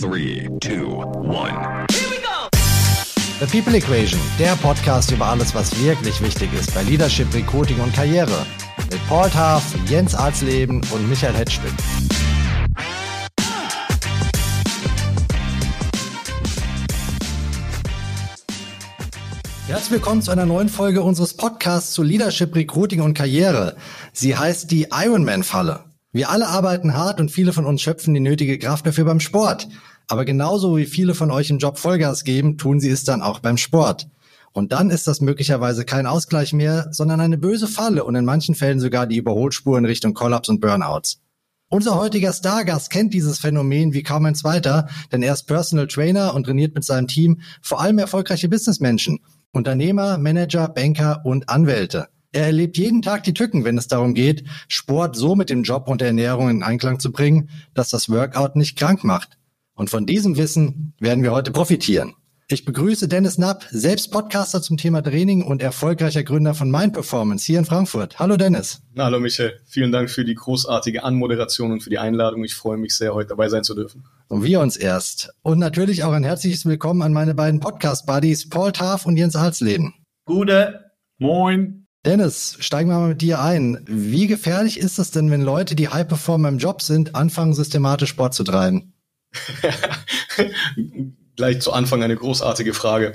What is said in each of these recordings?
Three, two, one. The People Equation, der Podcast über alles, was wirklich wichtig ist bei Leadership, Recruiting und Karriere. Mit Paul Taff, Jens Arzleben und Michael Hetschwin. Herzlich willkommen zu einer neuen Folge unseres Podcasts zu Leadership, Recruiting und Karriere. Sie heißt die Ironman-Falle. Wir alle arbeiten hart und viele von uns schöpfen die nötige Kraft dafür beim Sport. Aber genauso wie viele von euch im Job Vollgas geben, tun sie es dann auch beim Sport. Und dann ist das möglicherweise kein Ausgleich mehr, sondern eine böse Falle und in manchen Fällen sogar die Überholspur in Richtung Kollaps und Burnouts. Unser heutiger Stargast kennt dieses Phänomen wie kaum ein zweiter, denn er ist Personal Trainer und trainiert mit seinem Team vor allem erfolgreiche Businessmenschen, Unternehmer, Manager, Banker und Anwälte. Er erlebt jeden Tag die Tücken, wenn es darum geht, Sport so mit dem Job und der Ernährung in Einklang zu bringen, dass das Workout nicht krank macht. Und von diesem Wissen werden wir heute profitieren. Ich begrüße Dennis Knapp, selbst Podcaster zum Thema Training und erfolgreicher Gründer von Mind Performance hier in Frankfurt. Hallo Dennis. Na, hallo Michael. Vielen Dank für die großartige Anmoderation und für die Einladung. Ich freue mich sehr, heute dabei sein zu dürfen. Und wir uns erst. Und natürlich auch ein herzliches Willkommen an meine beiden Podcast-Buddies Paul Taff und Jens Halsleden. Gute. Moin. Dennis, steigen wir mal mit dir ein. Wie gefährlich ist es denn, wenn Leute, die High Performer im Job sind, anfangen, systematisch Sport zu treiben? Gleich zu Anfang eine großartige Frage.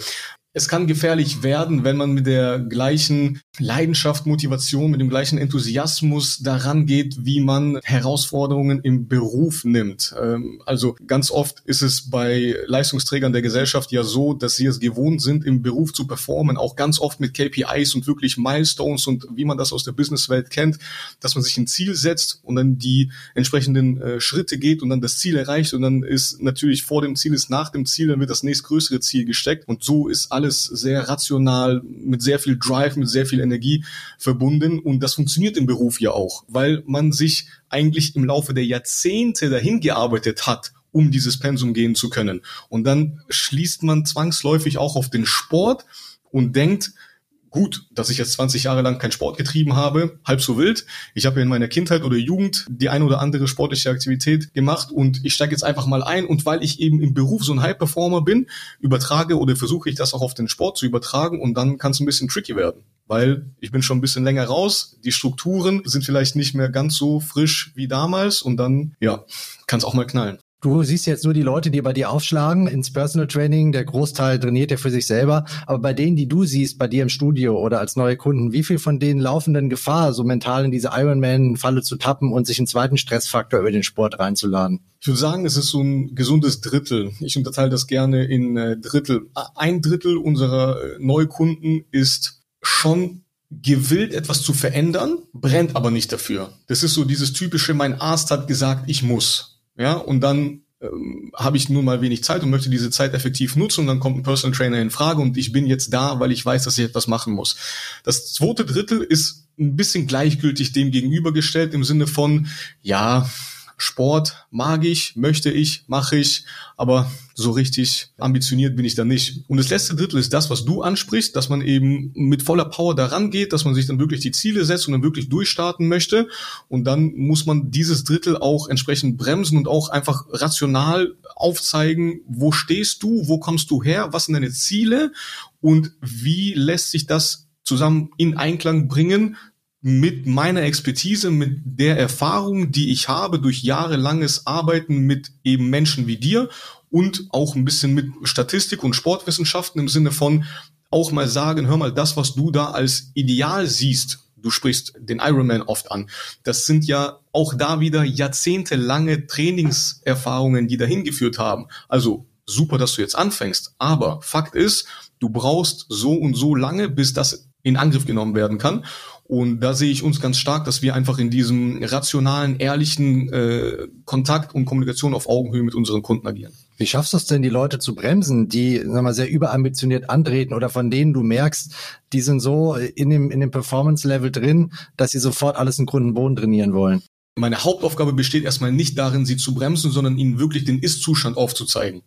Es kann gefährlich werden, wenn man mit der gleichen Leidenschaft, Motivation, mit dem gleichen Enthusiasmus daran geht, wie man Herausforderungen im Beruf nimmt. Ähm, also ganz oft ist es bei Leistungsträgern der Gesellschaft ja so, dass sie es gewohnt sind, im Beruf zu performen, auch ganz oft mit KPIs und wirklich Milestones und wie man das aus der Businesswelt kennt, dass man sich ein Ziel setzt und dann die entsprechenden äh, Schritte geht und dann das Ziel erreicht und dann ist natürlich vor dem Ziel ist nach dem Ziel, dann wird das nächstgrößere Ziel gesteckt und so ist alles sehr rational, mit sehr viel Drive, mit sehr viel Energie verbunden. Und das funktioniert im Beruf ja auch, weil man sich eigentlich im Laufe der Jahrzehnte dahin gearbeitet hat, um dieses Pensum gehen zu können. Und dann schließt man zwangsläufig auch auf den Sport und denkt, gut, dass ich jetzt 20 Jahre lang keinen Sport getrieben habe, halb so wild. Ich habe in meiner Kindheit oder Jugend die ein oder andere sportliche Aktivität gemacht und ich steige jetzt einfach mal ein und weil ich eben im Beruf so ein High-Performer bin, übertrage oder versuche ich das auch auf den Sport zu übertragen und dann kann es ein bisschen tricky werden, weil ich bin schon ein bisschen länger raus, die Strukturen sind vielleicht nicht mehr ganz so frisch wie damals und dann, ja, kann es auch mal knallen. Du siehst jetzt nur die Leute, die bei dir aufschlagen ins Personal Training. Der Großteil trainiert ja für sich selber. Aber bei denen, die du siehst, bei dir im Studio oder als neue Kunden, wie viel von denen laufen denn Gefahr, so mental in diese Ironman-Falle zu tappen und sich einen zweiten Stressfaktor über den Sport reinzuladen? Ich würde sagen, es ist so ein gesundes Drittel. Ich unterteile das gerne in äh, Drittel. Ein Drittel unserer äh, Neukunden ist schon gewillt, etwas zu verändern, brennt aber nicht dafür. Das ist so dieses typische, mein Arzt hat gesagt, ich muss ja, und dann ähm, habe ich nun mal wenig Zeit und möchte diese Zeit effektiv nutzen und dann kommt ein Personal Trainer in Frage und ich bin jetzt da, weil ich weiß, dass ich etwas machen muss. Das zweite Drittel ist ein bisschen gleichgültig dem gegenübergestellt im Sinne von, ja, Sport mag ich, möchte ich, mache ich, aber so richtig ambitioniert bin ich da nicht. Und das letzte Drittel ist das, was du ansprichst, dass man eben mit voller Power daran geht, dass man sich dann wirklich die Ziele setzt und dann wirklich durchstarten möchte. Und dann muss man dieses Drittel auch entsprechend bremsen und auch einfach rational aufzeigen, wo stehst du, wo kommst du her, was sind deine Ziele und wie lässt sich das zusammen in Einklang bringen, mit meiner Expertise, mit der Erfahrung, die ich habe durch jahrelanges Arbeiten mit eben Menschen wie dir und auch ein bisschen mit Statistik und Sportwissenschaften im Sinne von auch mal sagen, hör mal, das, was du da als Ideal siehst, du sprichst den Ironman oft an, das sind ja auch da wieder jahrzehntelange Trainingserfahrungen, die dahin geführt haben. Also super, dass du jetzt anfängst, aber Fakt ist, du brauchst so und so lange, bis das in Angriff genommen werden kann. Und da sehe ich uns ganz stark, dass wir einfach in diesem rationalen, ehrlichen äh, Kontakt und Kommunikation auf Augenhöhe mit unseren Kunden agieren. Wie schaffst du es denn, die Leute zu bremsen, die sag mal, sehr überambitioniert antreten oder von denen du merkst, die sind so in dem, in dem Performance-Level drin, dass sie sofort alles in Grund und Boden trainieren wollen? Meine Hauptaufgabe besteht erstmal nicht darin, sie zu bremsen, sondern ihnen wirklich den Ist-Zustand aufzuzeigen.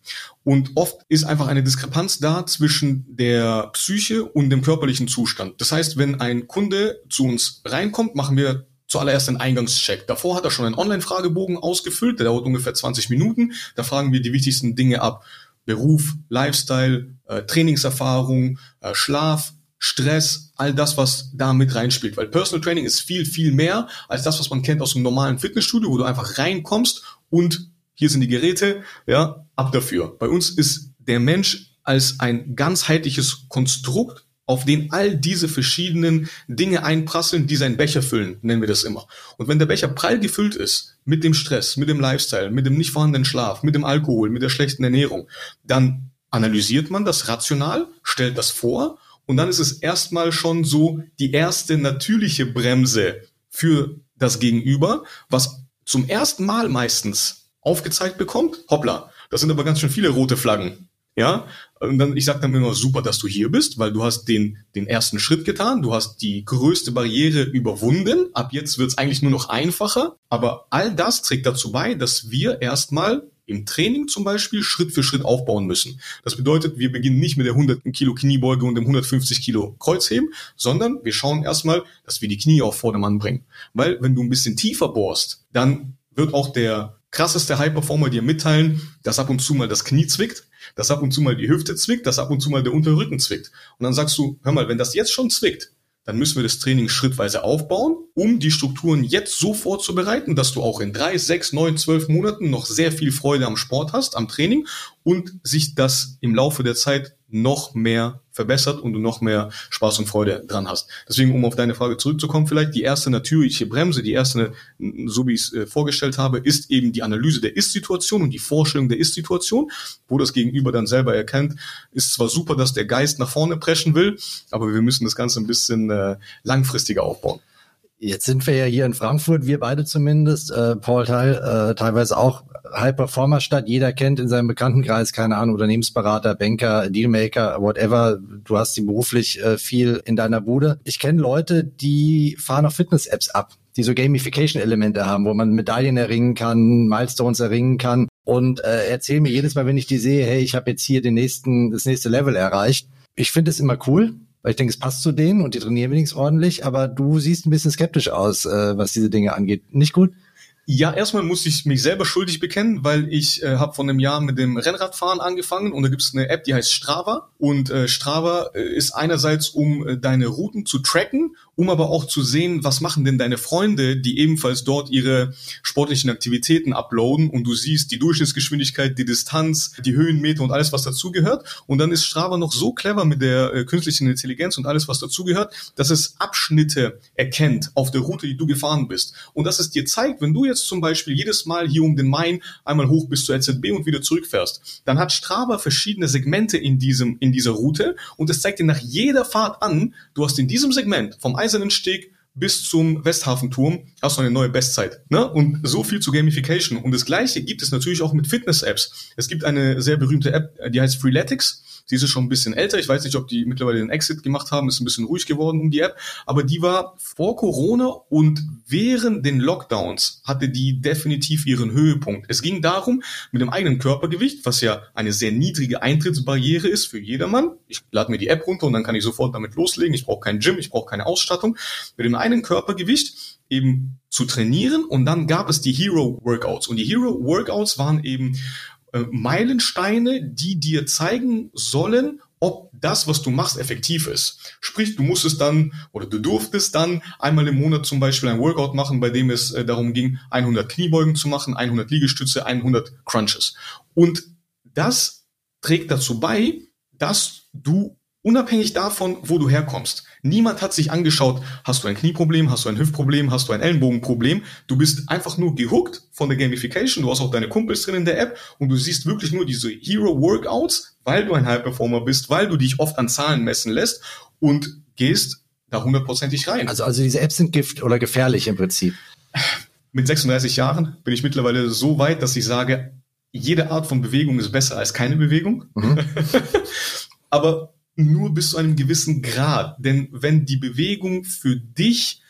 Und oft ist einfach eine Diskrepanz da zwischen der Psyche und dem körperlichen Zustand. Das heißt, wenn ein Kunde zu uns reinkommt, machen wir zuallererst einen Eingangscheck. Davor hat er schon einen Online-Fragebogen ausgefüllt, der dauert ungefähr 20 Minuten. Da fragen wir die wichtigsten Dinge ab. Beruf, Lifestyle, äh, Trainingserfahrung, äh, Schlaf, Stress, all das, was da mit reinspielt. Weil Personal Training ist viel, viel mehr als das, was man kennt aus einem normalen Fitnessstudio, wo du einfach reinkommst und hier sind die Geräte, ja, ab dafür. Bei uns ist der Mensch als ein ganzheitliches Konstrukt auf den all diese verschiedenen Dinge einprasseln, die seinen Becher füllen, nennen wir das immer. Und wenn der Becher prall gefüllt ist mit dem Stress, mit dem Lifestyle, mit dem nicht vorhandenen Schlaf, mit dem Alkohol, mit der schlechten Ernährung, dann analysiert man das rational, stellt das vor und dann ist es erstmal schon so die erste natürliche Bremse für das Gegenüber, was zum ersten Mal meistens aufgezeigt bekommt. Hoppla, das sind aber ganz schön viele rote Flaggen. Ja, und dann, ich sage dann immer, super, dass du hier bist, weil du hast den, den ersten Schritt getan, du hast die größte Barriere überwunden, ab jetzt wird's eigentlich nur noch einfacher, aber all das trägt dazu bei, dass wir erstmal im Training zum Beispiel Schritt für Schritt aufbauen müssen. Das bedeutet, wir beginnen nicht mit der 100 Kilo Kniebeuge und dem 150 Kilo Kreuzheben, sondern wir schauen erstmal, dass wir die Knie auf Vordermann bringen. Weil wenn du ein bisschen tiefer bohrst, dann wird auch der krasseste High-Performer dir mitteilen, dass ab und zu mal das Knie zwickt, dass ab und zu mal die Hüfte zwickt, dass ab und zu mal der untere Rücken zwickt. Und dann sagst du, hör mal, wenn das jetzt schon zwickt, dann müssen wir das Training schrittweise aufbauen, um die Strukturen jetzt so vorzubereiten, dass du auch in drei, sechs, neun, zwölf Monaten noch sehr viel Freude am Sport hast, am Training und sich das im Laufe der Zeit noch mehr verbessert und du noch mehr Spaß und Freude dran hast. Deswegen, um auf deine Frage zurückzukommen, vielleicht die erste natürliche Bremse, die erste, so wie ich es äh, vorgestellt habe, ist eben die Analyse der Ist-Situation und die Vorstellung der Ist-Situation, wo das Gegenüber dann selber erkennt, ist zwar super, dass der Geist nach vorne preschen will, aber wir müssen das Ganze ein bisschen äh, langfristiger aufbauen. Jetzt sind wir ja hier in Frankfurt, wir beide zumindest, äh, Paul Teil, äh, teilweise auch High-Performer-Stadt. Jeder kennt in seinem Bekanntenkreis, keine Ahnung, Unternehmensberater, Banker, Dealmaker, whatever. Du hast sie beruflich äh, viel in deiner Bude. Ich kenne Leute, die fahren auf Fitness-Apps ab, die so Gamification-Elemente haben, wo man Medaillen erringen kann, Milestones erringen kann. Und äh, erzähl mir jedes Mal, wenn ich die sehe, hey, ich habe jetzt hier den nächsten, das nächste Level erreicht. Ich finde es immer cool, weil ich denke, es passt zu denen und die trainieren wenigstens ordentlich, aber du siehst ein bisschen skeptisch aus, äh, was diese Dinge angeht. Nicht gut? Ja, erstmal muss ich mich selber schuldig bekennen, weil ich äh, habe vor einem Jahr mit dem Rennradfahren angefangen und da gibt es eine App, die heißt Strava. Und äh, Strava äh, ist einerseits, um äh, deine Routen zu tracken um aber auch zu sehen, was machen denn deine Freunde, die ebenfalls dort ihre sportlichen Aktivitäten uploaden und du siehst die Durchschnittsgeschwindigkeit, die Distanz, die Höhenmeter und alles, was dazugehört. Und dann ist Strava noch so clever mit der äh, künstlichen Intelligenz und alles, was dazugehört, dass es Abschnitte erkennt auf der Route, die du gefahren bist. Und dass es dir zeigt, wenn du jetzt zum Beispiel jedes Mal hier um den Main einmal hoch bis zur EZB und wieder zurückfährst, dann hat Strava verschiedene Segmente in diesem, in dieser Route und es zeigt dir nach jeder Fahrt an, du hast in diesem Segment vom Eisernen Steg bis zum Westhafenturm hast du eine neue Bestzeit. Ne? Und so viel zu Gamification. Und das Gleiche gibt es natürlich auch mit Fitness-Apps. Es gibt eine sehr berühmte App, die heißt Freeletics. Sie ist schon ein bisschen älter. Ich weiß nicht, ob die mittlerweile den Exit gemacht haben. Ist ein bisschen ruhig geworden um die App. Aber die war vor Corona und während den Lockdowns hatte die definitiv ihren Höhepunkt. Es ging darum, mit dem eigenen Körpergewicht, was ja eine sehr niedrige Eintrittsbarriere ist für jedermann. Ich lade mir die App runter und dann kann ich sofort damit loslegen. Ich brauche kein Gym, ich brauche keine Ausstattung. Mit dem eigenen Körpergewicht eben zu trainieren und dann gab es die Hero Workouts und die Hero Workouts waren eben äh, Meilensteine, die dir zeigen sollen, ob das, was du machst, effektiv ist. Sprich, du musstest dann oder du durftest dann einmal im Monat zum Beispiel ein Workout machen, bei dem es äh, darum ging, 100 Kniebeugen zu machen, 100 Liegestütze, 100 Crunches. Und das trägt dazu bei, dass du unabhängig davon, wo du herkommst. Niemand hat sich angeschaut, hast du ein Knieproblem, hast du ein Hüftproblem, hast du ein Ellenbogenproblem. Du bist einfach nur gehuckt von der Gamification. Du hast auch deine Kumpels drin in der App und du siehst wirklich nur diese Hero Workouts, weil du ein High Performer bist, weil du dich oft an Zahlen messen lässt und gehst da hundertprozentig rein. Also, also diese Apps sind gift oder gefährlich im Prinzip. Mit 36 Jahren bin ich mittlerweile so weit, dass ich sage, jede Art von Bewegung ist besser als keine Bewegung. Mhm. Aber nur bis zu einem gewissen Grad. Denn wenn die Bewegung für dich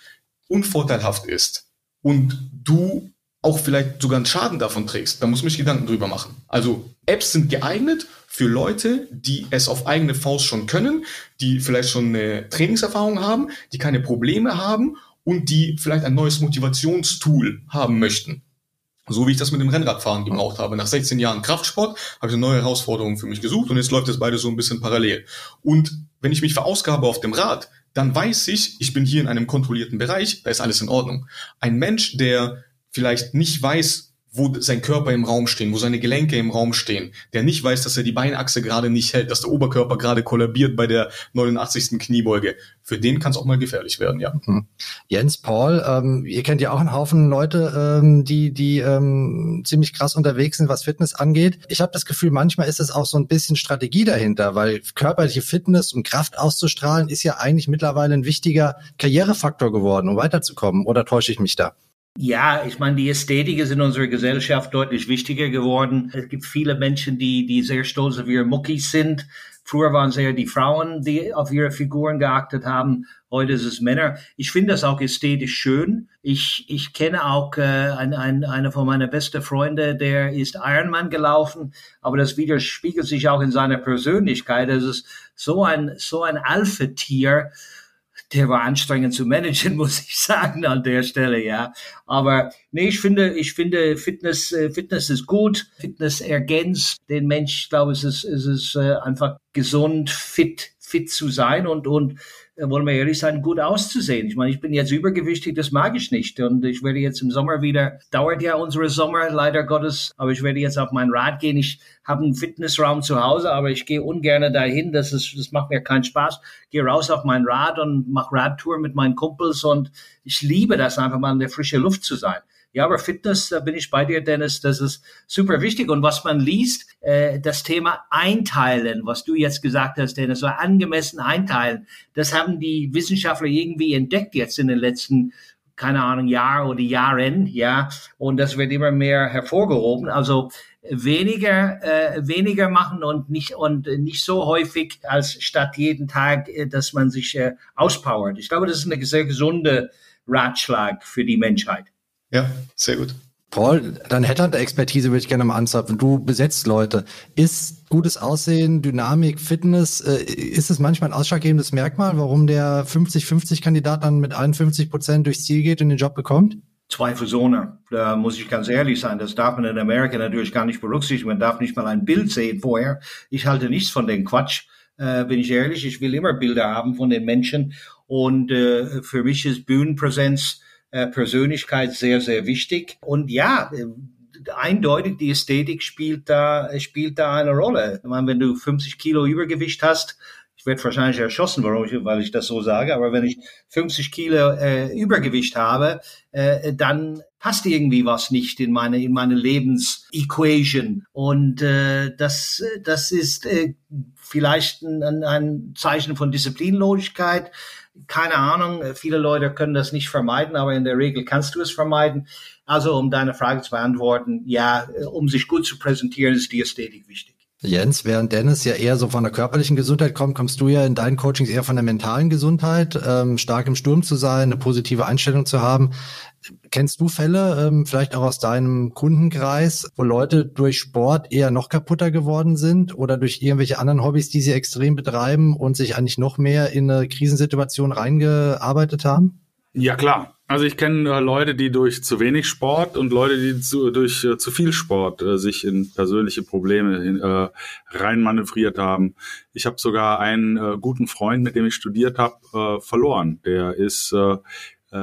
unvorteilhaft ist und du auch vielleicht sogar einen Schaden davon trägst, dann muss man sich Gedanken drüber machen. Also Apps sind geeignet für Leute, die es auf eigene Faust schon können, die vielleicht schon eine Trainingserfahrung haben, die keine Probleme haben und die vielleicht ein neues Motivationstool haben möchten. So wie ich das mit dem Rennradfahren gebraucht habe. Nach 16 Jahren Kraftsport habe ich eine neue Herausforderung für mich gesucht und jetzt läuft es beide so ein bisschen parallel. Und wenn ich mich verausgabe auf dem Rad, dann weiß ich, ich bin hier in einem kontrollierten Bereich, da ist alles in Ordnung. Ein Mensch, der vielleicht nicht weiß, wo sein Körper im Raum stehen, wo seine Gelenke im Raum stehen, der nicht weiß, dass er die Beinachse gerade nicht hält, dass der Oberkörper gerade kollabiert bei der 89. Kniebeuge. Für den kann es auch mal gefährlich werden, ja. Mhm. Jens, Paul, ähm, ihr kennt ja auch einen Haufen Leute, ähm, die, die ähm, ziemlich krass unterwegs sind, was Fitness angeht. Ich habe das Gefühl, manchmal ist es auch so ein bisschen Strategie dahinter, weil körperliche Fitness und Kraft auszustrahlen ist ja eigentlich mittlerweile ein wichtiger Karrierefaktor geworden, um weiterzukommen. Oder täusche ich mich da? Ja, ich meine, die Ästhetik ist in unserer Gesellschaft deutlich wichtiger geworden. Es gibt viele Menschen, die, die sehr stolz auf ihre Muckis sind. Früher waren es eher die Frauen, die auf ihre Figuren geachtet haben. Heute ist es Männer. Ich finde das auch ästhetisch schön. Ich, ich kenne auch äh, ein, ein, eine von meiner besten Freunde, der ist Ironman gelaufen, aber das widerspiegelt sich auch in seiner Persönlichkeit. Es ist so ein, so ein Alpha-Tier der war anstrengend zu managen, muss ich sagen an der Stelle, ja. Aber nee, ich finde, ich finde Fitness, äh, Fitness ist gut. Fitness ergänzt den Mensch. Ich glaube, es ist, es ist äh, einfach gesund, fit, fit zu sein und und äh, wollen wir ehrlich sein, gut auszusehen. Ich meine, ich bin jetzt übergewichtig, das mag ich nicht. Und ich werde jetzt im Sommer wieder, dauert ja unsere Sommer, leider Gottes, aber ich werde jetzt auf mein Rad gehen. Ich habe einen Fitnessraum zu Hause, aber ich gehe ungern dahin. Das ist, das macht mir keinen Spaß. Gehe raus auf mein Rad und mache Radtour mit meinen Kumpels und ich liebe das einfach mal in der frischen Luft zu sein. Ja, aber Fitness, da bin ich bei dir, Dennis, das ist super wichtig. Und was man liest, äh, das Thema Einteilen, was du jetzt gesagt hast, Dennis, so angemessen einteilen, das haben die Wissenschaftler irgendwie entdeckt jetzt in den letzten keine Ahnung, Jahr oder Jahren, ja, und das wird immer mehr hervorgehoben. Also weniger, äh, weniger machen und nicht und nicht so häufig als statt jeden Tag, äh, dass man sich äh, auspowert. Ich glaube, das ist eine sehr gesunde Ratschlag für die Menschheit. Ja, sehr gut. Paul, deine Headhunter-Expertise würde ich gerne mal anzapfen. Du besetzt Leute. Ist gutes Aussehen, Dynamik, Fitness, äh, ist es manchmal ein ausschlaggebendes Merkmal, warum der 50-50-Kandidat dann mit 51 Prozent durchs Ziel geht und den Job bekommt? Zweifelsohne. Da muss ich ganz ehrlich sein. Das darf man in Amerika natürlich gar nicht berücksichtigen. Man darf nicht mal ein Bild sehen vorher. Ich halte nichts von dem Quatsch. Äh, bin ich ehrlich. Ich will immer Bilder haben von den Menschen. Und äh, für mich ist Bühnenpräsenz äh, Persönlichkeit sehr, sehr wichtig. Und ja, äh, eindeutig die Ästhetik spielt da, spielt da eine Rolle. Ich meine, wenn du 50 Kilo Übergewicht hast, ich werde wahrscheinlich erschossen, warum ich, weil ich das so sage, aber wenn ich 50 Kilo äh, Übergewicht habe, äh, dann passt irgendwie was nicht in meine in meine Lebensequation und äh, das das ist äh, vielleicht ein, ein Zeichen von Disziplinlosigkeit, keine Ahnung, viele Leute können das nicht vermeiden, aber in der Regel kannst du es vermeiden. Also um deine Frage zu beantworten, ja, um sich gut zu präsentieren, ist die Ästhetik wichtig. Jens, während Dennis ja eher so von der körperlichen Gesundheit kommt, kommst du ja in deinen Coachings eher von der mentalen Gesundheit, ähm, stark im Sturm zu sein, eine positive Einstellung zu haben. Kennst du Fälle, ähm, vielleicht auch aus deinem Kundenkreis, wo Leute durch Sport eher noch kaputter geworden sind oder durch irgendwelche anderen Hobbys, die sie extrem betreiben und sich eigentlich noch mehr in eine Krisensituation reingearbeitet haben? Ja, klar. Also ich kenne äh, Leute, die durch zu wenig Sport und Leute, die zu, durch äh, zu viel Sport äh, sich in persönliche Probleme äh, reinmanövriert haben. Ich habe sogar einen äh, guten Freund, mit dem ich studiert habe, äh, verloren. Der ist äh,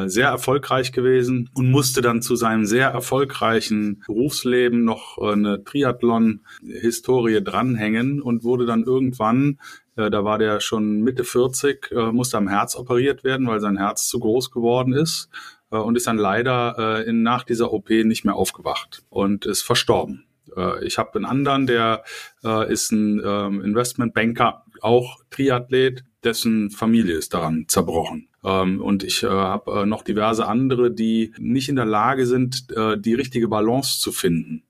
sehr erfolgreich gewesen und musste dann zu seinem sehr erfolgreichen Berufsleben noch eine Triathlon-Historie dranhängen und wurde dann irgendwann äh, da war der schon Mitte 40, äh, musste am Herz operiert werden, weil sein Herz zu groß geworden ist äh, und ist dann leider nach dieser OP nicht mehr aufgewacht und ist verstorben. ich habe einen anderen, der ist ein ähm, Investmentbanker, auch Triathlet, dessen Familie ist daran zerbrochen. Ähm, und ich habe noch diverse andere, die nicht in der Lage sind, die richtige Balance zu finden Äh,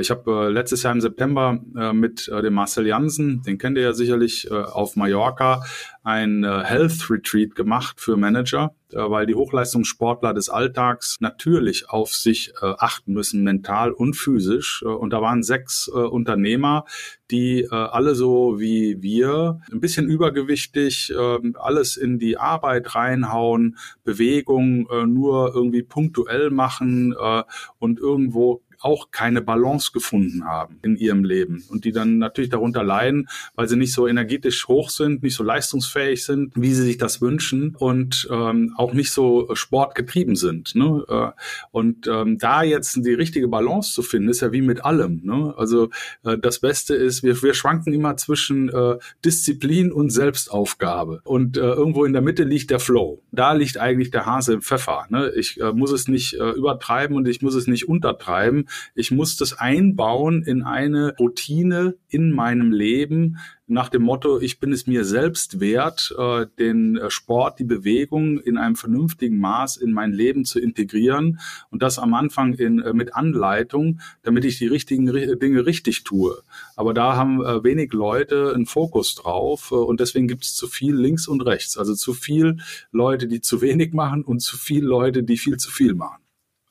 ich habe äh, letztes Jahr im September äh, mit äh, dem Marcel Jansen, den kennt ihr ja sicherlich, äh, auf Mallorca ein äh, Health Retreat gemacht für Manager, äh, weil die Hochleistungssportler des Alltags natürlich auf sich äh, achten müssen, mental und physisch. Äh, und da waren sechs äh, Unternehmer, die äh, alle so wie wir, ein bisschen übergewichtig, äh, alles in die Arbeit reinhauen, Bewegung äh, nur irgendwie punktuell machen äh, und irgendwo auch keine Balance gefunden haben in ihrem Leben und die dann natürlich darunter leiden, weil sie nicht so energetisch hoch sind, nicht so leistungsfähig sind, wie sie sich das wünschen und ähm, auch nicht so sportgetrieben sind. Ne? Äh, und ähm, da jetzt die richtige Balance zu finden, ist ja wie mit allem. Ne? Also äh, das Beste ist, wir, wir schwanken immer zwischen äh, Disziplin und Selbstaufgabe und äh, irgendwo in der Mitte liegt der Flow. Da liegt eigentlich der Hase im Pfeffer. Ne? Ich äh, muss es nicht äh, übertreiben und ich muss es nicht untertreiben, ich muss das einbauen in eine Routine in meinem Leben nach dem Motto, ich bin es mir selbst wert, äh, den äh, Sport, die Bewegung in einem vernünftigen Maß in mein Leben zu integrieren und das am Anfang in, äh, mit Anleitung, damit ich die richtigen Dinge richtig tue. Aber da haben wenig Leute einen Fokus drauf und deswegen gibt es zu viel links und rechts. Also zu viel Leute, die zu wenig machen und zu viel Leute, die viel zu viel machen.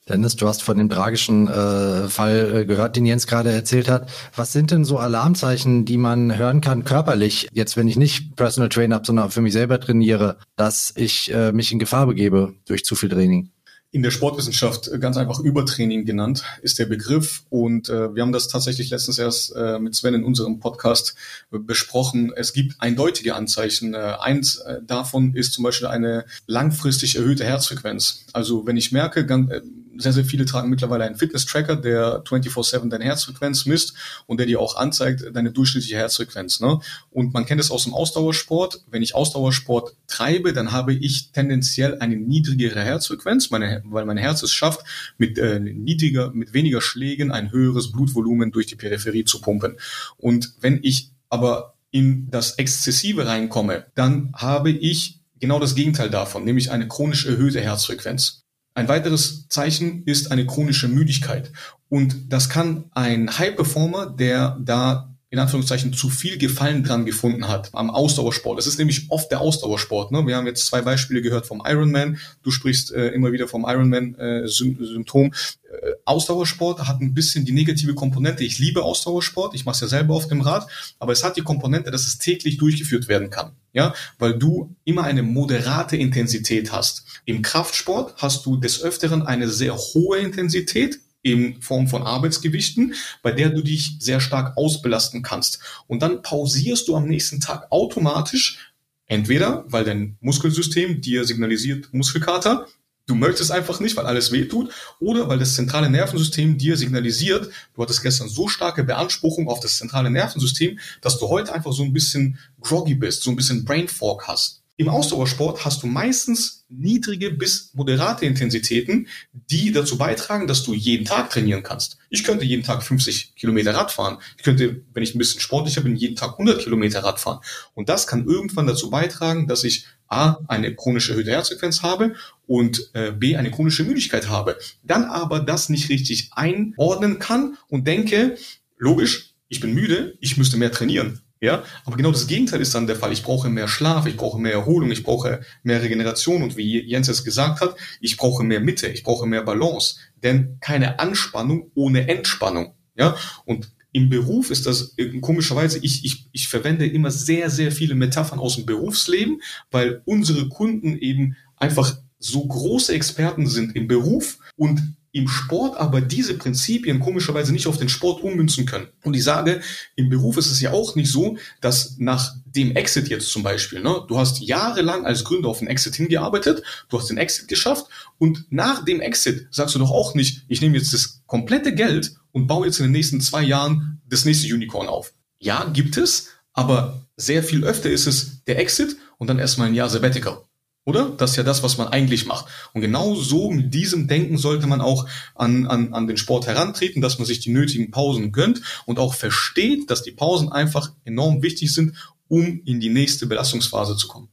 Dennis, du hast von dem tragischen äh, Fall äh, gehört, den Jens gerade erzählt hat. Was sind denn so Alarmzeichen, die man hören kann körperlich, jetzt wenn ich nicht Personal Trainer habe, sondern für mich selber trainiere, dass ich äh, mich in Gefahr begebe durch zu viel Training? in der Sportwissenschaft äh, ganz einfach Übertraining genannt, ist der Begriff. Und äh, wir haben das tatsächlich letztens erst äh, mit Sven in unserem Podcast äh, besprochen. Es gibt eindeutige Anzeichen. Äh, eins äh, davon ist zum Beispiel eine langfristig erhöhte Herzfrequenz. Also wenn ich merke, ganz, äh, sehr, sehr viele tragen mittlerweile einen Fitness-Tracker, der 24-7 deine Herzfrequenz misst und der dir auch anzeigt, deine durchschnittliche Herzfrequenz. Ne? Und man kennt es aus dem Ausdauersport. Wenn ich Ausdauersport treibe, dann habe ich tendenziell eine niedrigere Herzfrequenz, meine, weil mein Herz es schafft, mit äh, niedriger, mit weniger Schlägen ein höheres Blutvolumen durch die Peripherie zu pumpen. Und wenn ich aber in das Exzessive reinkomme, dann habe ich genau das Gegenteil davon, nämlich eine chronisch erhöhte Herzfrequenz. Ein weiteres Zeichen ist eine chronische Müdigkeit. Und das kann ein High-Performer, der da in Anführungszeichen zu viel Gefallen dran gefunden hat am Ausdauersport. Das ist nämlich oft der Ausdauersport. Ne? Wir haben jetzt zwei Beispiele gehört vom Ironman. Du sprichst äh, immer wieder vom Ironman-Symptom. Äh, Ausdauersport hat ein bisschen die negative Komponente. Ich liebe Ausdauersport. Ich mache es ja selber auf dem Rad. Aber es hat die Komponente, dass es täglich durchgeführt werden kann. Ja, weil du immer eine moderate Intensität hast. Im Kraftsport hast du des Öfteren eine sehr hohe Intensität, in Form von Arbeitsgewichten, bei der du dich sehr stark ausbelasten kannst. Und dann pausierst du am nächsten Tag automatisch, entweder weil dein Muskelsystem dir signalisiert Muskelkater, du möchtest einfach nicht, weil alles weh tut, oder weil das zentrale Nervensystem dir signalisiert, du hattest gestern so starke Beanspruchung auf das zentrale Nervensystem, dass du heute einfach so ein bisschen groggy bist, so ein bisschen Brain Fog hast. Im Ausdauersport hast du meistens niedrige bis moderate Intensitäten, die dazu beitragen, dass du jeden Tag trainieren kannst. Ich könnte jeden Tag 50 Kilometer Rad fahren. Ich könnte, wenn ich ein bisschen sportlicher bin, jeden Tag 100 Kilometer Rad fahren. Und das kann irgendwann dazu beitragen, dass ich A, eine chronische erhöhte Herzfrequenz habe und äh, B, eine chronische Müdigkeit habe. Dann aber das nicht richtig einordnen kann und denke, logisch, ich bin müde, ich müsste mehr trainieren. Ja, aber genau das Gegenteil ist dann der Fall. Ich brauche mehr Schlaf, ich brauche mehr Erholung, ich brauche mehr Regeneration. Und wie Jens es gesagt hat, ich brauche mehr Mitte, ich brauche mehr Balance, denn keine Anspannung ohne Entspannung. Ja, und im Beruf ist das äh, komischerweise, ich, ich, ich verwende immer sehr, sehr viele Metaphern aus dem Berufsleben, weil unsere Kunden eben einfach so große Experten sind im Beruf und im Sport aber diese Prinzipien komischerweise nicht auf den Sport ummünzen können. Und ich sage, im Beruf ist es ja auch nicht so, dass nach dem Exit jetzt zum Beispiel, ne, du hast jahrelang als Gründer auf den Exit hingearbeitet, du hast den Exit geschafft und nach dem Exit sagst du doch auch nicht, ich nehme jetzt das komplette Geld und baue jetzt in den nächsten zwei Jahren das nächste Unicorn auf. Ja, gibt es, aber sehr viel öfter ist es der Exit und dann erstmal ein Jahr Sabbatical. Oder? Das ist ja das, was man eigentlich macht. Und genau so mit diesem Denken sollte man auch an, an, an den Sport herantreten, dass man sich die nötigen Pausen gönnt und auch versteht, dass die Pausen einfach enorm wichtig sind, um in die nächste Belastungsphase zu kommen.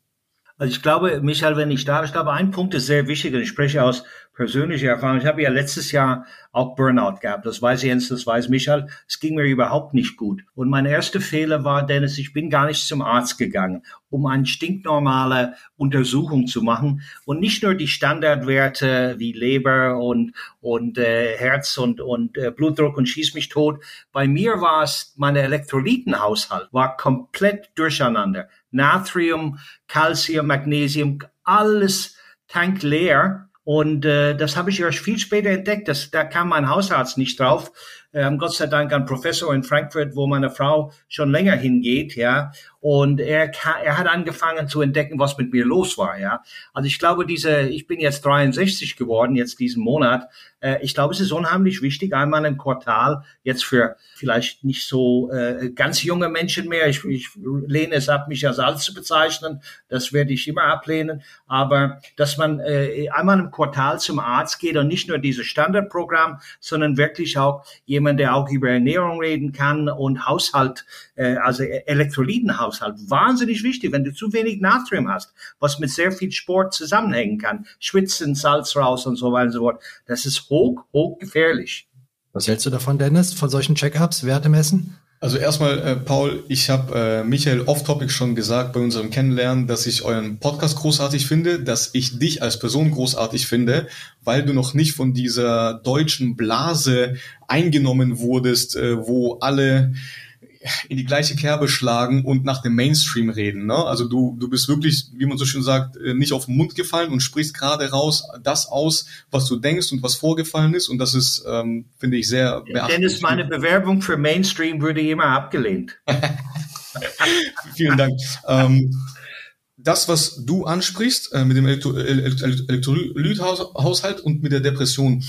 Also ich glaube, Michael, wenn ich da, ich glaube, ein Punkt ist sehr wichtig, und ich spreche aus persönliche Erfahrung. Ich habe ja letztes Jahr auch Burnout gehabt. Das weiß Jens, das weiß Michael. Es ging mir überhaupt nicht gut. Und mein erster Fehler war, Dennis, ich bin gar nicht zum Arzt gegangen, um eine stinknormale Untersuchung zu machen und nicht nur die Standardwerte wie Leber und und äh, Herz und und äh, Blutdruck und schieß mich tot. Bei mir war es meine Elektrolytenhaushalt war komplett durcheinander. Natrium, Calcium, Magnesium, alles tank leer und äh, das habe ich erst viel später entdeckt. Das, da kam mein Hausarzt nicht drauf. Ähm, Gott sei Dank ein Professor in Frankfurt, wo meine Frau schon länger hingeht, ja. Und er, er hat angefangen zu entdecken, was mit mir los war, ja. Also ich glaube, diese, ich bin jetzt 63 geworden, jetzt diesen Monat. Äh, ich glaube, es ist unheimlich wichtig, einmal im Quartal, jetzt für vielleicht nicht so äh, ganz junge Menschen mehr. Ich, ich lehne es ab, mich als alt zu bezeichnen. Das werde ich immer ablehnen. Aber dass man äh, einmal im Quartal zum Arzt geht und nicht nur dieses Standardprogramm, sondern wirklich auch jemand, der auch über Ernährung reden kann und Haushalt, äh, also Elektrolytenhaushalt Haushalt. Wahnsinnig wichtig, wenn du zu wenig Natrium hast, was mit sehr viel Sport zusammenhängen kann. Schwitzen, Salz raus und so weiter und so fort. Das ist hoch, hoch gefährlich. Was hältst du davon, Dennis, von solchen Check-ups, Werte messen? Also erstmal, äh, Paul, ich habe äh, Michael off-topic schon gesagt bei unserem Kennenlernen, dass ich euren Podcast großartig finde, dass ich dich als Person großartig finde, weil du noch nicht von dieser deutschen Blase eingenommen wurdest, äh, wo alle in die gleiche Kerbe schlagen und nach dem Mainstream reden. Ne? Also du, du bist wirklich, wie man so schön sagt, äh, nicht auf den Mund gefallen und sprichst gerade raus das aus, was du denkst und was vorgefallen ist. Und das ist, ähm, finde ich, sehr beachtlich. Dennis, meine Bewerbung für Mainstream würde immer abgelehnt. Vielen Dank. Ähm, das, was du ansprichst äh, mit dem Elektrolythaushalt und mit der Depression,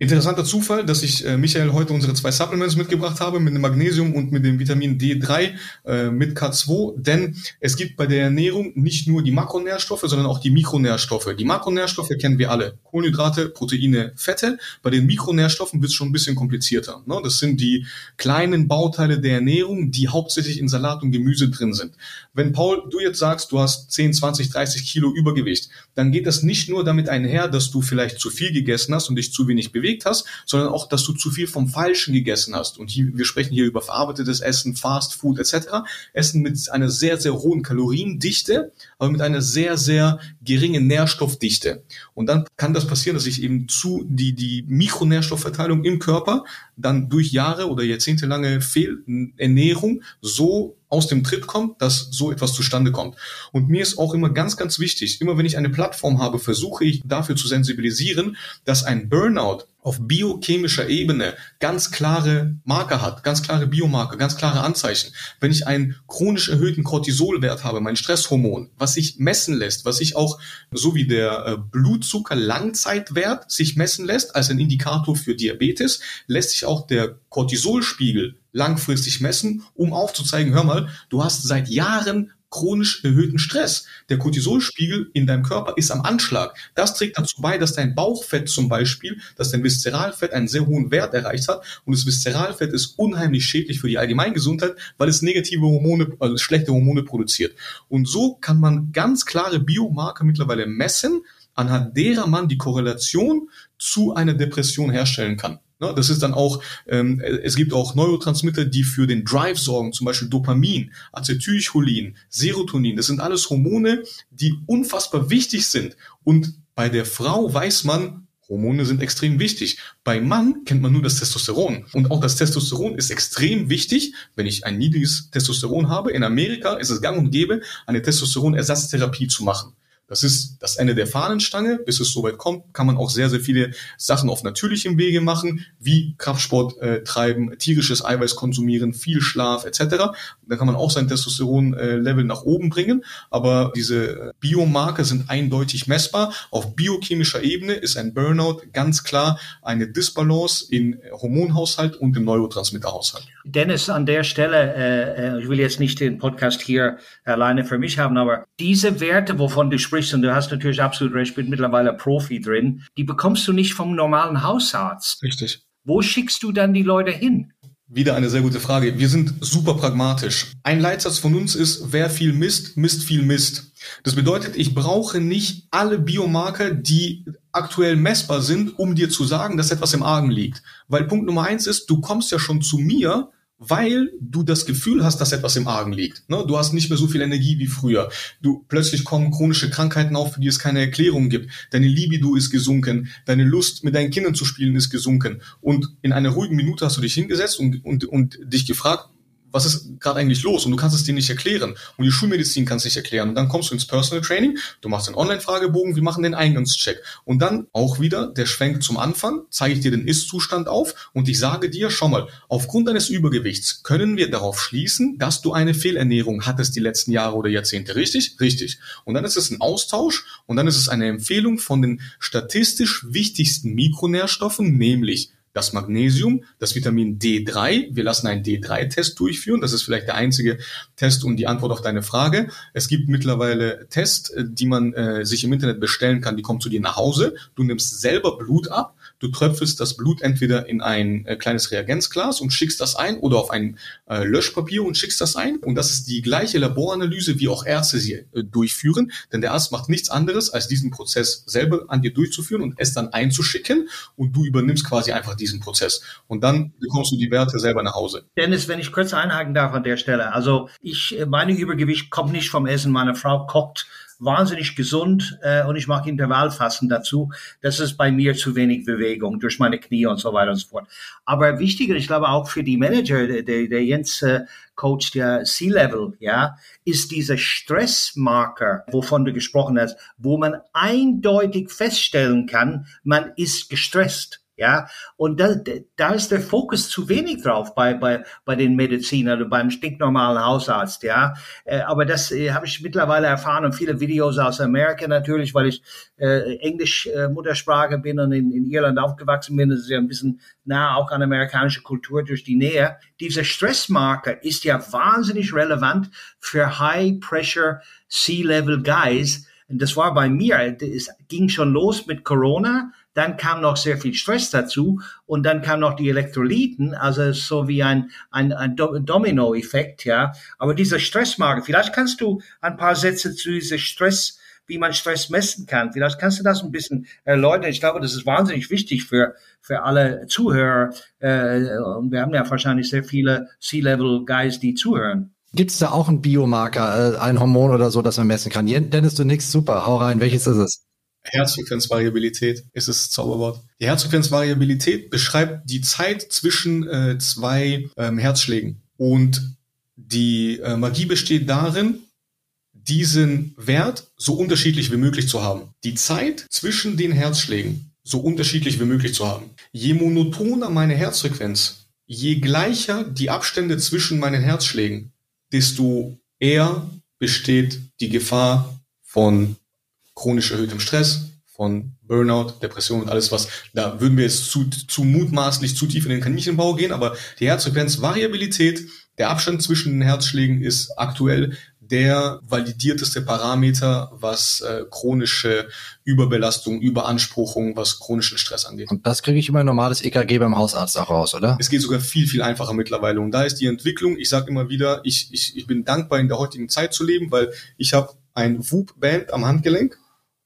Interessanter Zufall, dass ich äh, Michael heute unsere zwei Supplements mitgebracht habe, mit dem Magnesium und mit dem Vitamin D3 äh, mit K2, denn es gibt bei der Ernährung nicht nur die Makronährstoffe, sondern auch die Mikronährstoffe. Die Makronährstoffe kennen wir alle. Kohlenhydrate, Proteine, Fette. Bei den Mikronährstoffen wird es schon ein bisschen komplizierter. Ne? Das sind die kleinen Bauteile der Ernährung, die hauptsächlich in Salat und Gemüse drin sind. Wenn Paul, du jetzt sagst, du hast 10, 20, 30 Kilo Übergewicht, dann geht das nicht nur damit einher, dass du vielleicht zu viel gegessen hast und dich zu wenig bewegst, bewegt hast, sondern auch, dass du zu viel vom Falschen gegessen hast. Und hier, wir sprechen hier über verarbeitetes Essen, Fast Food etc. Essen mit einer sehr, sehr hohen Kaloriendichte, aber mit einer sehr, sehr geringen Nährstoffdichte. Und dann kann das passieren, dass sich eben zu die, die Mikronährstoffverteilung im Körper dann durch Jahre oder jahrzehntelange Fehlernährung so aus dem Tritt kommt, dass so etwas zustande kommt. Und mir ist auch immer ganz, ganz wichtig, immer wenn ich eine Plattform habe, versuche ich dafür zu sensibilisieren, dass ein Burnout auf biochemischer Ebene ganz klare Marker hat, ganz klare Biomarker, ganz klare Anzeichen. Wenn ich einen chronisch erhöhten Cortisolwert habe, mein Stresshormon, was sich messen lässt, was sich auch so wie der äh, Blutzucker Langzeitwert sich messen lässt als ein Indikator für Diabetes, lässt sich auch der Cortisolspiegel langfristig messen, um aufzuzeigen, hör mal, du hast seit Jahren chronisch erhöhten Stress. Der Cortisolspiegel in deinem Körper ist am Anschlag. Das trägt dazu bei, dass dein Bauchfett zum Beispiel, dass dein Viszeralfett einen sehr hohen Wert erreicht hat. Und das Viszeralfett ist unheimlich schädlich für die Allgemeingesundheit, weil es negative Hormone, also schlechte Hormone produziert. Und so kann man ganz klare Biomarker mittlerweile messen, anhand derer man die Korrelation zu einer Depression herstellen kann. Ne, das ist dann auch, ähm, es gibt auch Neurotransmitter, die für den Drive sorgen, zum Beispiel Dopamin, Acetylcholin, Serotonin. Das sind alles Hormone, die unfassbar wichtig sind. Und bei der Frau weiß man, Hormone sind extrem wichtig. Bei Mann kennt man nur das Testosteron. Und auch das Testosteron ist extrem wichtig, wenn ich ein niedriges Testosteron habe. In Amerika ist es gang und gäbe, eine Testosteronersatztherapie zu machen. Das ist das Ende der Fahnenstange. Bis es soweit kommt, kann man auch sehr, sehr viele Sachen auf natürlichem Wege machen, wie Kraftsport äh, treiben, tierisches Eiweiß konsumieren, viel Schlaf etc. Da kann man auch sein Testosteron-Level nach oben bringen. Aber diese Biomarker sind eindeutig messbar. Auf biochemischer Ebene ist ein Burnout ganz klar eine Disbalance im Hormonhaushalt und im Neurotransmitterhaushalt. Dennis, an der Stelle, äh, äh, ich will jetzt nicht den Podcast hier alleine für mich haben, aber diese Werte, wovon du sprichst, sprichst, und du hast natürlich absolut recht, ich bin mittlerweile Profi drin, die bekommst du nicht vom normalen Hausarzt. Richtig. Wo schickst du dann die Leute hin? Wieder eine sehr gute Frage. Wir sind super pragmatisch. Ein Leitsatz von uns ist, wer viel misst, misst viel Mist. Das bedeutet, ich brauche nicht alle Biomarker, die aktuell messbar sind, um dir zu sagen, dass etwas im Argen liegt. Weil Punkt Nummer eins ist, du kommst ja schon zu mir weil du das Gefühl hast, dass etwas im Argen liegt. Ne? Du hast nicht mehr so viel Energie wie früher. Du plötzlich kommen chronische Krankheiten auf, für die es keine Erklärung gibt. Deine Libido ist gesunken, deine Lust mit deinen Kindern zu spielen ist gesunken. Und in einer ruhigen Minute hast du dich hingesetzt und, und, und dich gefragt, was ist gerade eigentlich los? Und du kannst es dir nicht erklären. Und die Schulmedizin kann es nicht erklären. Und dann kommst du ins Personal Training, du machst den Online-Fragebogen, wir machen den Eingangscheck. Und dann auch wieder der Schwenk zum Anfang, zeige ich dir den Ist-Zustand auf und ich sage dir, schau mal, aufgrund deines Übergewichts können wir darauf schließen, dass du eine Fehlernährung hattest die letzten Jahre oder Jahrzehnte. Richtig? Richtig. Und dann ist es ein Austausch und dann ist es eine Empfehlung von den statistisch wichtigsten Mikronährstoffen, nämlich das Magnesium, das Vitamin D3. Wir lassen einen D3-Test durchführen. Das ist vielleicht der einzige Test und die Antwort auf deine Frage. Es gibt mittlerweile Tests, die man äh, sich im Internet bestellen kann. Die kommen zu dir nach Hause. Du nimmst selber Blut ab Du tröpfelst das Blut entweder in ein äh, kleines Reagenzglas und schickst das ein oder auf ein äh, Löschpapier und schickst das ein. Und das ist die gleiche Laboranalyse, wie auch Ärzte sie äh, durchführen. Denn der Arzt macht nichts anderes, als diesen Prozess selber an dir durchzuführen und es dann einzuschicken. Und du übernimmst quasi einfach diesen Prozess. Und dann bekommst du die Werte selber nach Hause. Dennis, wenn ich kurz einhaken darf an der Stelle. Also ich, äh, meine Übergewicht kommt nicht vom Essen. Meine Frau kocht wahnsinnig gesund äh, und ich mache Intervallfasten dazu. Das ist bei mir zu wenig Bewegung durch meine Knie und so weiter und so fort. Aber wichtiger, ich glaube auch für die Manager, der, der Jens äh, coacht der C-Level, ja, ist dieser Stressmarker, wovon du gesprochen hast, wo man eindeutig feststellen kann, man ist gestresst. Ja, und da, da ist der Fokus zu wenig drauf bei, bei, bei den Medizinern oder beim stinknormalen Hausarzt, ja. Äh, aber das äh, habe ich mittlerweile erfahren und viele Videos aus Amerika natürlich, weil ich äh, Englisch äh, Muttersprache bin und in, in Irland aufgewachsen bin. Das ist ja ein bisschen nah auch an amerikanische Kultur durch die Nähe. Dieser Stressmarker ist ja wahnsinnig relevant für High Pressure Sea-Level Guys. Und das war bei mir, es ging schon los mit Corona dann kam noch sehr viel Stress dazu und dann kam noch die Elektrolyten, also so wie ein, ein, ein Domino-Effekt, ja. Aber dieser Stressmarker, vielleicht kannst du ein paar Sätze zu diesem Stress, wie man Stress messen kann. Vielleicht kannst du das ein bisschen erläutern. Ich glaube, das ist wahnsinnig wichtig für, für alle Zuhörer. Äh, und wir haben ja wahrscheinlich sehr viele C-Level-Guys, die zuhören. Gibt es da auch einen Biomarker, äh, ein Hormon oder so, das man messen kann? Dennis, du nix, super, hau rein, welches ist es? Herzfrequenzvariabilität ist das Zauberwort. Die Herzfrequenzvariabilität beschreibt die Zeit zwischen äh, zwei ähm, Herzschlägen. Und die äh, Magie besteht darin, diesen Wert so unterschiedlich wie möglich zu haben. Die Zeit zwischen den Herzschlägen so unterschiedlich wie möglich zu haben. Je monotoner meine Herzfrequenz, je gleicher die Abstände zwischen meinen Herzschlägen, desto eher besteht die Gefahr von chronisch erhöhtem Stress, von Burnout, Depression und alles was, da würden wir jetzt zu, zu mutmaßlich zu tief in den Kaninchenbau gehen, aber die Herzfrequenzvariabilität, der Abstand zwischen den Herzschlägen ist aktuell der validierteste Parameter, was äh, chronische Überbelastung, Überanspruchung, was chronischen Stress angeht. Und das kriege ich über ein normales EKG beim Hausarzt auch raus, oder? Es geht sogar viel, viel einfacher mittlerweile. Und da ist die Entwicklung, ich sage immer wieder, ich, ich, ich bin dankbar in der heutigen Zeit zu leben, weil ich habe ein Whoop-Band am Handgelenk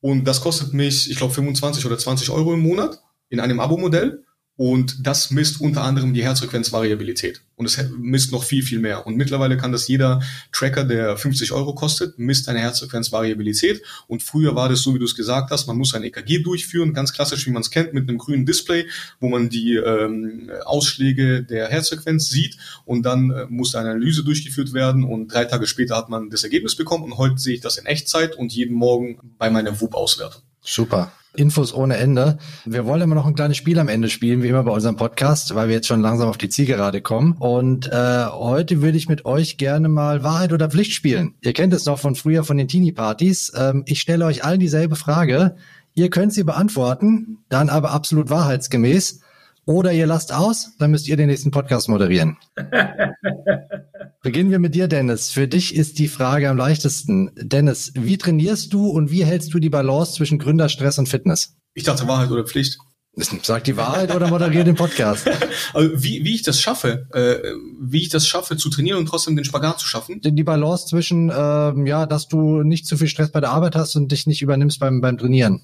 und das kostet mich, ich glaube, 25 oder 20 Euro im Monat in einem Abo-Modell. Und das misst unter anderem die Herzfrequenzvariabilität. Und es misst noch viel, viel mehr. Und mittlerweile kann das jeder Tracker, der 50 Euro kostet, misst eine Herzfrequenzvariabilität. Und früher war das so, wie du es gesagt hast, man muss ein EKG durchführen, ganz klassisch, wie man es kennt, mit einem grünen Display, wo man die ähm, Ausschläge der Herzfrequenz sieht. Und dann äh, muss eine Analyse durchgeführt werden. Und drei Tage später hat man das Ergebnis bekommen. Und heute sehe ich das in Echtzeit und jeden Morgen bei meiner WUP-Auswertung. Super. Infos ohne Ende. Wir wollen immer noch ein kleines Spiel am Ende spielen, wie immer bei unserem Podcast, weil wir jetzt schon langsam auf die Zielgerade kommen. Und äh, heute würde ich mit euch gerne mal Wahrheit oder Pflicht spielen. Ihr kennt es noch von früher von den Teenie-Partys. Ähm, ich stelle euch allen dieselbe Frage. Ihr könnt sie beantworten, dann aber absolut wahrheitsgemäß. Oder ihr lasst aus, dann müsst ihr den nächsten Podcast moderieren. Beginnen wir mit dir, Dennis. Für dich ist die Frage am leichtesten. Dennis, wie trainierst du und wie hältst du die Balance zwischen Gründerstress und Fitness? Ich dachte Wahrheit oder Pflicht. Sagt die Wahrheit oder moderiert den Podcast? also wie, wie ich das schaffe, äh, wie ich das schaffe zu trainieren und trotzdem den Spagat zu schaffen. Die Balance zwischen, äh, ja, dass du nicht zu viel Stress bei der Arbeit hast und dich nicht übernimmst beim, beim Trainieren.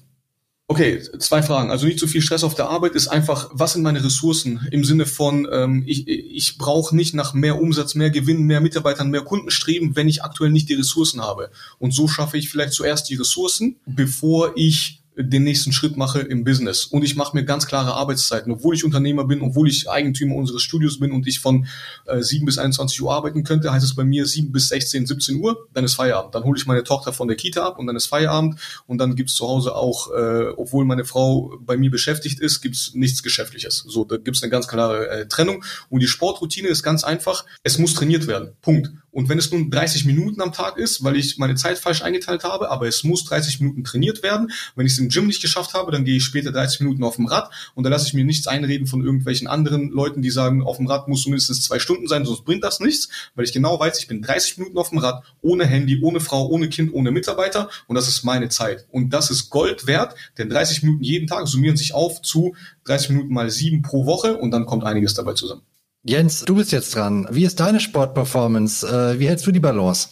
Okay, zwei Fragen. Also nicht zu viel Stress auf der Arbeit ist einfach, was sind meine Ressourcen im Sinne von, ähm, ich, ich brauche nicht nach mehr Umsatz, mehr Gewinn, mehr Mitarbeitern, mehr Kunden streben, wenn ich aktuell nicht die Ressourcen habe. Und so schaffe ich vielleicht zuerst die Ressourcen, bevor ich den nächsten Schritt mache im Business. Und ich mache mir ganz klare Arbeitszeiten. Obwohl ich Unternehmer bin, obwohl ich Eigentümer unseres Studios bin und ich von äh, 7 bis 21 Uhr arbeiten könnte, heißt es bei mir 7 bis 16, 17 Uhr, dann ist Feierabend. Dann hole ich meine Tochter von der Kita ab und dann ist Feierabend. Und dann gibt's zu Hause auch, äh, obwohl meine Frau bei mir beschäftigt ist, gibt's nichts Geschäftliches. So, da gibt's eine ganz klare äh, Trennung. Und die Sportroutine ist ganz einfach. Es muss trainiert werden. Punkt. Und wenn es nun 30 Minuten am Tag ist, weil ich meine Zeit falsch eingeteilt habe, aber es muss 30 Minuten trainiert werden. Wenn ich es im Gym nicht geschafft habe, dann gehe ich später 30 Minuten auf dem Rad und da lasse ich mir nichts einreden von irgendwelchen anderen Leuten, die sagen, auf dem Rad muss mindestens zwei Stunden sein, sonst bringt das nichts, weil ich genau weiß, ich bin 30 Minuten auf dem Rad, ohne Handy, ohne Frau, ohne Kind, ohne Mitarbeiter und das ist meine Zeit. Und das ist Gold wert, denn 30 Minuten jeden Tag summieren sich auf zu 30 Minuten mal sieben pro Woche und dann kommt einiges dabei zusammen. Jens, du bist jetzt dran. Wie ist deine Sportperformance? Äh, wie hältst du die Balance?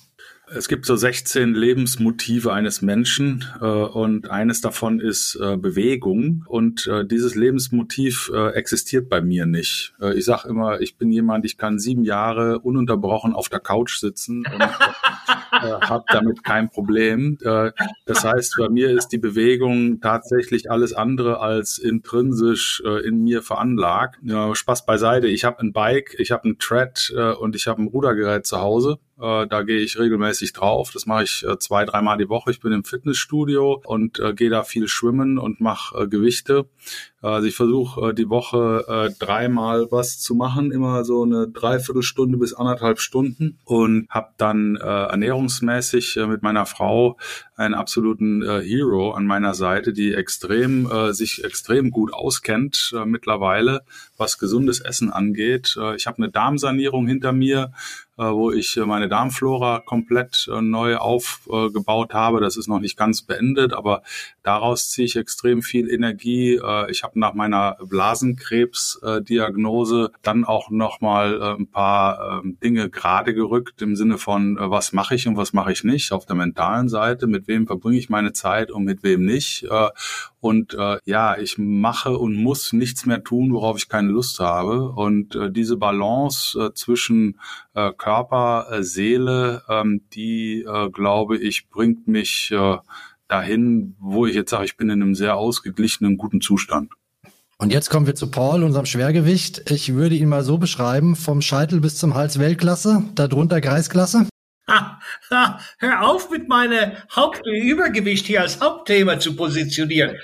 Es gibt so 16 Lebensmotive eines Menschen äh, und eines davon ist äh, Bewegung und äh, dieses Lebensmotiv äh, existiert bei mir nicht. Äh, ich sage immer, ich bin jemand, ich kann sieben Jahre ununterbrochen auf der Couch sitzen und äh, habe damit kein Problem. Das heißt, bei mir ist die Bewegung tatsächlich alles andere als intrinsisch in mir veranlagt. Ja, Spaß beiseite. Ich habe ein Bike, ich habe ein Tread und ich habe ein Rudergerät zu Hause. Äh, da gehe ich regelmäßig drauf. Das mache ich äh, zwei, dreimal die Woche. Ich bin im Fitnessstudio und äh, gehe da viel schwimmen und mache äh, Gewichte. Also ich versuche äh, die Woche äh, dreimal was zu machen, immer so eine Dreiviertelstunde bis anderthalb Stunden und habe dann äh, ernährungsmäßig äh, mit meiner Frau einen absoluten Hero an meiner Seite, die extrem sich extrem gut auskennt mittlerweile, was gesundes Essen angeht. Ich habe eine Darmsanierung hinter mir, wo ich meine Darmflora komplett neu aufgebaut habe. Das ist noch nicht ganz beendet, aber daraus ziehe ich extrem viel Energie. Ich habe nach meiner Blasenkrebsdiagnose dann auch noch mal äh, ein paar ähm, Dinge gerade gerückt im Sinne von äh, was mache ich und was mache ich nicht auf der mentalen Seite, mit wem verbringe ich meine Zeit und mit wem nicht. Und äh, ja, ich mache und muss nichts mehr tun, worauf ich keine Lust habe. Und äh, diese Balance äh, zwischen äh, Körper, äh, Seele, ähm, die, äh, glaube ich, bringt mich äh, dahin, wo ich jetzt sage, ich bin in einem sehr ausgeglichenen, guten Zustand. Und jetzt kommen wir zu Paul, unserem Schwergewicht. Ich würde ihn mal so beschreiben, vom Scheitel bis zum Hals Weltklasse, darunter Kreisklasse. Ha, ha, hör auf mit meinem Hauptübergewicht hier als Hauptthema zu positionieren.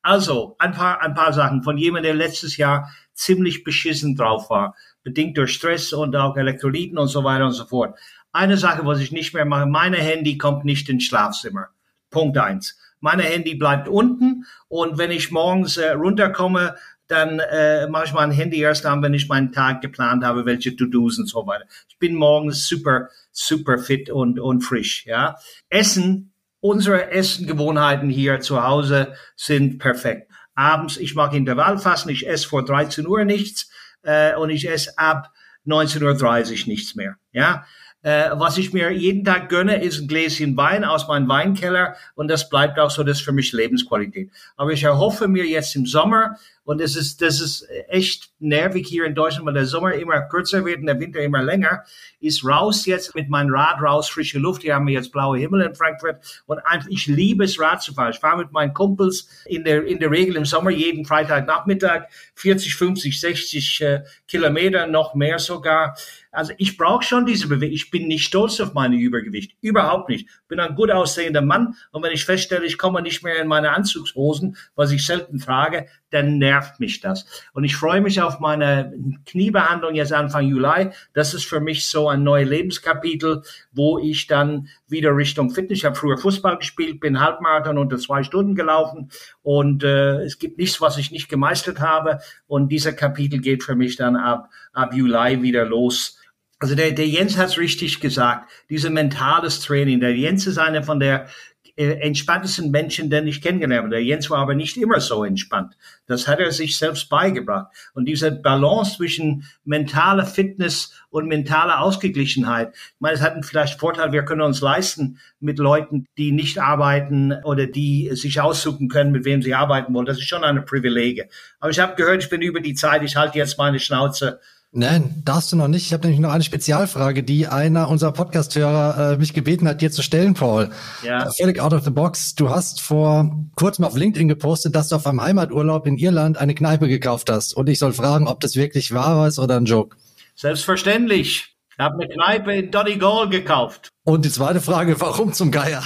Also, ein paar, ein paar Sachen von jemandem, der letztes Jahr ziemlich beschissen drauf war, bedingt durch Stress und auch Elektrolyten und so weiter und so fort. Eine Sache, was ich nicht mehr mache, meine Handy kommt nicht ins Schlafzimmer. Punkt eins. Meine Handy bleibt unten und wenn ich morgens äh, runterkomme, dann äh, mache ich mein Handy erst an, wenn ich meinen Tag geplant habe, welche To-Dos und so weiter. Ich bin morgens super, super fit und, und frisch. Ja, Essen, unsere Essengewohnheiten hier zu Hause sind perfekt. Abends, ich mag Intervallfasten, ich esse vor 13 Uhr nichts äh, und ich esse ab 19.30 Uhr nichts mehr. Ja, äh, was ich mir jeden Tag gönne, ist ein Gläschen Wein aus meinem Weinkeller und das bleibt auch so, das ist für mich Lebensqualität. Aber ich erhoffe mir jetzt im Sommer, und es ist, das ist echt nervig hier in Deutschland, weil der Sommer immer kürzer wird und der Winter immer länger, ist raus jetzt mit meinem Rad raus, frische Luft. Hier haben wir jetzt blaue Himmel in Frankfurt und einfach, ich liebe es Rad zu fahren. Ich fahre mit meinen Kumpels in der, in der Regel im Sommer jeden Freitagnachmittag 40, 50, 60 äh, Kilometer, noch mehr sogar. Also ich brauche schon diese Bewegung. Ich bin nicht stolz auf meine Übergewicht. Überhaupt nicht. Bin ein gut aussehender Mann. Und wenn ich feststelle, ich komme nicht mehr in meine Anzugshosen, was ich selten trage, dann nervt mich das. Und ich freue mich auf meine Kniebehandlung jetzt Anfang Juli. Das ist für mich so ein neues Lebenskapitel, wo ich dann wieder Richtung Fitness. Ich habe früher Fußball gespielt, bin Halbmarathon unter zwei Stunden gelaufen und äh, es gibt nichts, was ich nicht gemeistert habe. Und dieser Kapitel geht für mich dann ab, ab Juli wieder los. Also der, der Jens hat es richtig gesagt, diese mentales Training. Der Jens ist einer von der äh, entspanntesten Menschen, den ich kennengelernt habe. Der Jens war aber nicht immer so entspannt. Das hat er sich selbst beigebracht. Und diese Balance zwischen mentaler Fitness und mentaler Ausgeglichenheit. Ich meine, es hat einen vielleicht Vorteil, wir können uns leisten mit Leuten, die nicht arbeiten oder die sich aussuchen können, mit wem sie arbeiten wollen. Das ist schon eine Privilege. Aber ich habe gehört, ich bin über die Zeit, ich halte jetzt meine Schnauze Nein, darfst du noch nicht. Ich habe nämlich noch eine Spezialfrage, die einer unserer Podcast-Hörer äh, mich gebeten hat, dir zu stellen, Paul. Ja. Völlig out of the box. Du hast vor kurzem auf LinkedIn gepostet, dass du auf einem Heimaturlaub in Irland eine Kneipe gekauft hast. Und ich soll fragen, ob das wirklich wahr ist oder ein Joke. Selbstverständlich. Ich habe eine Kneipe in Donegal gekauft. Und die zweite Frage, warum zum Geier?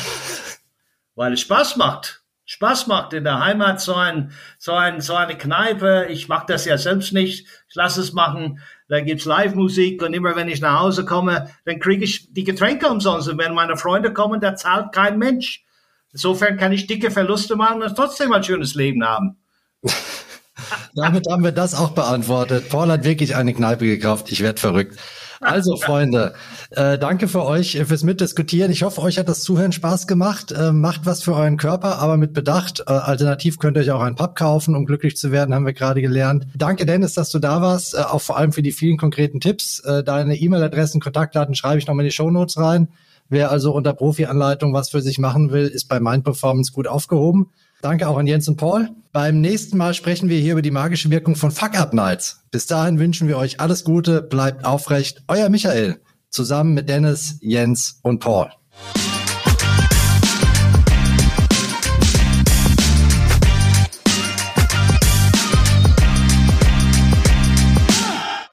Weil es Spaß macht. Spaß macht in der Heimat so ein so ein so eine Kneipe. Ich mache das ja selbst nicht. Ich lasse es machen da gibt's Live-Musik und immer wenn ich nach Hause komme, dann kriege ich die Getränke umsonst. Und wenn meine Freunde kommen, da zahlt kein Mensch. Insofern kann ich dicke Verluste machen und trotzdem ein schönes Leben haben. Damit haben wir das auch beantwortet. Paul hat wirklich eine Kneipe gekauft. Ich werde verrückt. Also, Freunde, äh, danke für euch fürs Mitdiskutieren. Ich hoffe, euch hat das Zuhören Spaß gemacht. Äh, macht was für euren Körper, aber mit Bedacht. Äh, alternativ könnt ihr euch auch einen Pub kaufen, um glücklich zu werden, haben wir gerade gelernt. Danke, Dennis, dass du da warst, äh, auch vor allem für die vielen konkreten Tipps. Äh, deine E-Mail-Adressen, Kontaktdaten schreibe ich noch mal in die Show Notes rein. Wer also unter Profi-Anleitung was für sich machen will, ist bei Mind Performance gut aufgehoben. Danke auch an Jens und Paul. Beim nächsten Mal sprechen wir hier über die magische Wirkung von Fuck-Up-Nights. Bis dahin wünschen wir euch alles Gute, bleibt aufrecht. Euer Michael, zusammen mit Dennis, Jens und Paul.